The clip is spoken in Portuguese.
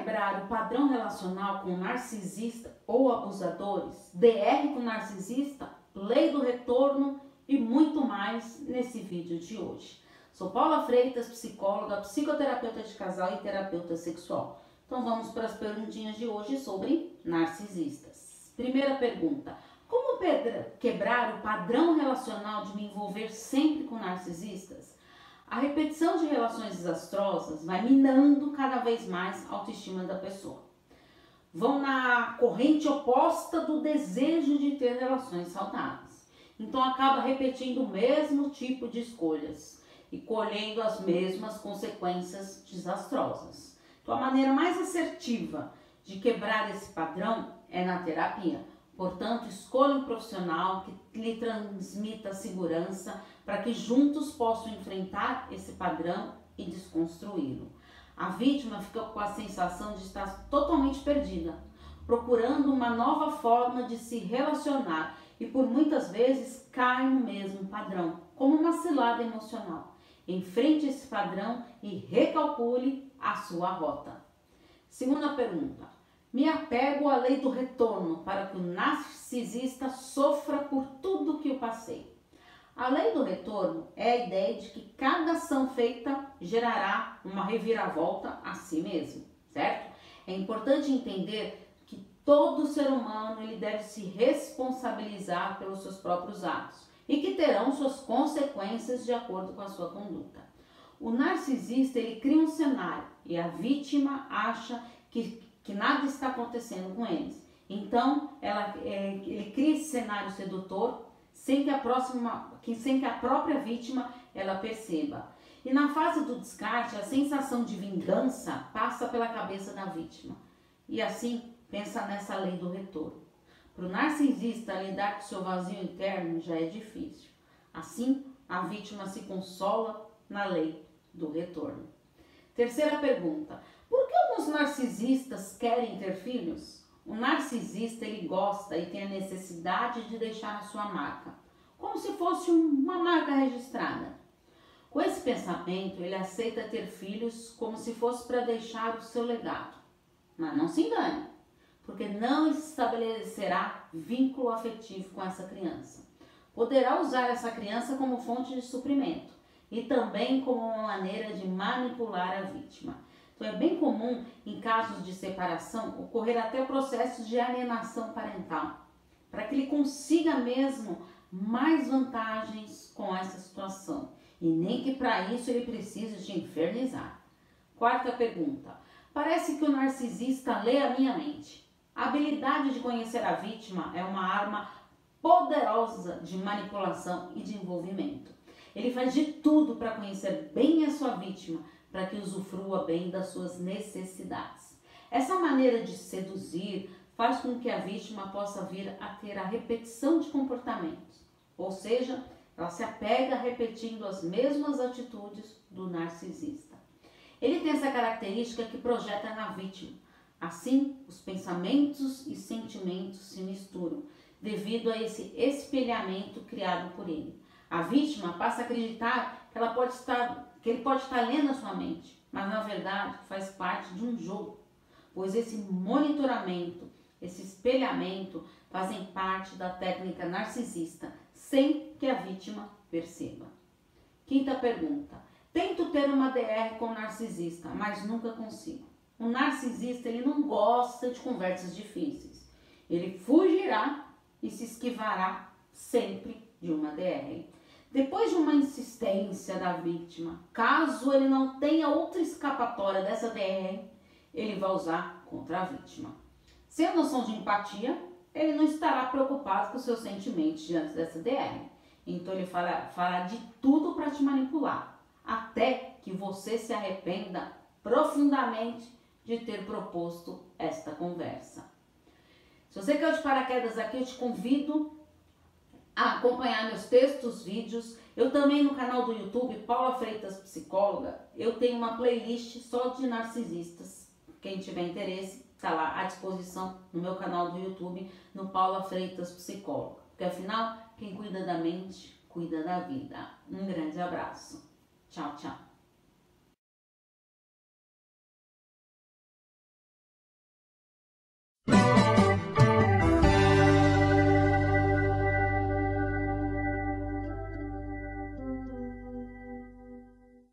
quebrar o padrão relacional com narcisista ou abusadores? DR com narcisista? Lei do retorno e muito mais nesse vídeo de hoje. Sou Paula Freitas, psicóloga, psicoterapeuta de casal e terapeuta sexual. Então vamos para as perguntinhas de hoje sobre narcisistas. Primeira pergunta: Como quebrar o padrão relacional de me envolver sempre com narcisistas? A repetição de relações desastrosas vai minando cada vez mais a autoestima da pessoa. Vão na corrente oposta do desejo de ter relações saudáveis. Então acaba repetindo o mesmo tipo de escolhas e colhendo as mesmas consequências desastrosas. Então a maneira mais assertiva de quebrar esse padrão é na terapia. Portanto, escolha um profissional que lhe transmita segurança para que juntos possam enfrentar esse padrão e desconstruí-lo. A vítima fica com a sensação de estar totalmente perdida, procurando uma nova forma de se relacionar e por muitas vezes cai no mesmo padrão, como uma cilada emocional. Enfrente esse padrão e recalcule a sua rota. Segunda pergunta: me apego à lei do retorno para que o narcisista sofra por tudo que eu passei. A lei do retorno é a ideia de que cada ação feita gerará uma reviravolta a si mesmo, certo? É importante entender que todo ser humano ele deve se responsabilizar pelos seus próprios atos e que terão suas consequências de acordo com a sua conduta. O narcisista ele cria um cenário e a vítima acha que que nada está acontecendo com eles. Então, ela, é, ele cria esse cenário sedutor sem que a próxima, sem que a própria vítima ela perceba. E na fase do descarte, a sensação de vingança passa pela cabeça da vítima. E assim, pensa nessa lei do retorno. Para o narcisista, lidar com seu vazio interno já é difícil. Assim, a vítima se consola na lei do retorno. Terceira pergunta: por que alguns narcisistas querem ter filhos? O narcisista ele gosta e tem a necessidade de deixar a sua marca, como se fosse uma marca registrada. Com esse pensamento, ele aceita ter filhos como se fosse para deixar o seu legado. Mas não se engane, porque não estabelecerá vínculo afetivo com essa criança. Poderá usar essa criança como fonte de suprimento e também como uma maneira de manipular a vítima. Então é bem comum, em casos de separação, ocorrer até processos de alienação parental, para que ele consiga mesmo mais vantagens com essa situação. E nem que para isso ele precise te infernizar. Quarta pergunta. Parece que o narcisista lê a minha mente. A habilidade de conhecer a vítima é uma arma poderosa de manipulação e de envolvimento. Ele faz de tudo para conhecer bem a sua vítima, para que usufrua bem das suas necessidades. Essa maneira de seduzir faz com que a vítima possa vir a ter a repetição de comportamentos, ou seja, ela se apega repetindo as mesmas atitudes do narcisista. Ele tem essa característica que projeta na vítima. Assim, os pensamentos e sentimentos se misturam devido a esse espelhamento criado por ele. A vítima passa a acreditar que ela pode estar que ele pode estar lendo a sua mente, mas na verdade faz parte de um jogo, pois esse monitoramento, esse espelhamento fazem parte da técnica narcisista, sem que a vítima perceba. Quinta pergunta. Tento ter uma DR com o narcisista, mas nunca consigo. O narcisista ele não gosta de conversas difíceis. Ele fugirá e se esquivará sempre de uma DR. Depois de uma insistência da vítima, caso ele não tenha outra escapatória dessa DR, ele vai usar contra a vítima. Sem a noção de empatia, ele não estará preocupado com seus sentimentos diante dessa DR. Então ele fará, fará de tudo para te manipular, até que você se arrependa profundamente de ter proposto esta conversa. Se você quer de paraquedas aqui, eu te convido acompanhar meus textos, vídeos. Eu também no canal do YouTube, Paula Freitas Psicóloga, eu tenho uma playlist só de narcisistas. Quem tiver interesse, está lá à disposição no meu canal do YouTube, no Paula Freitas Psicóloga. Porque afinal, quem cuida da mente, cuida da vida. Um grande abraço. Tchau, tchau.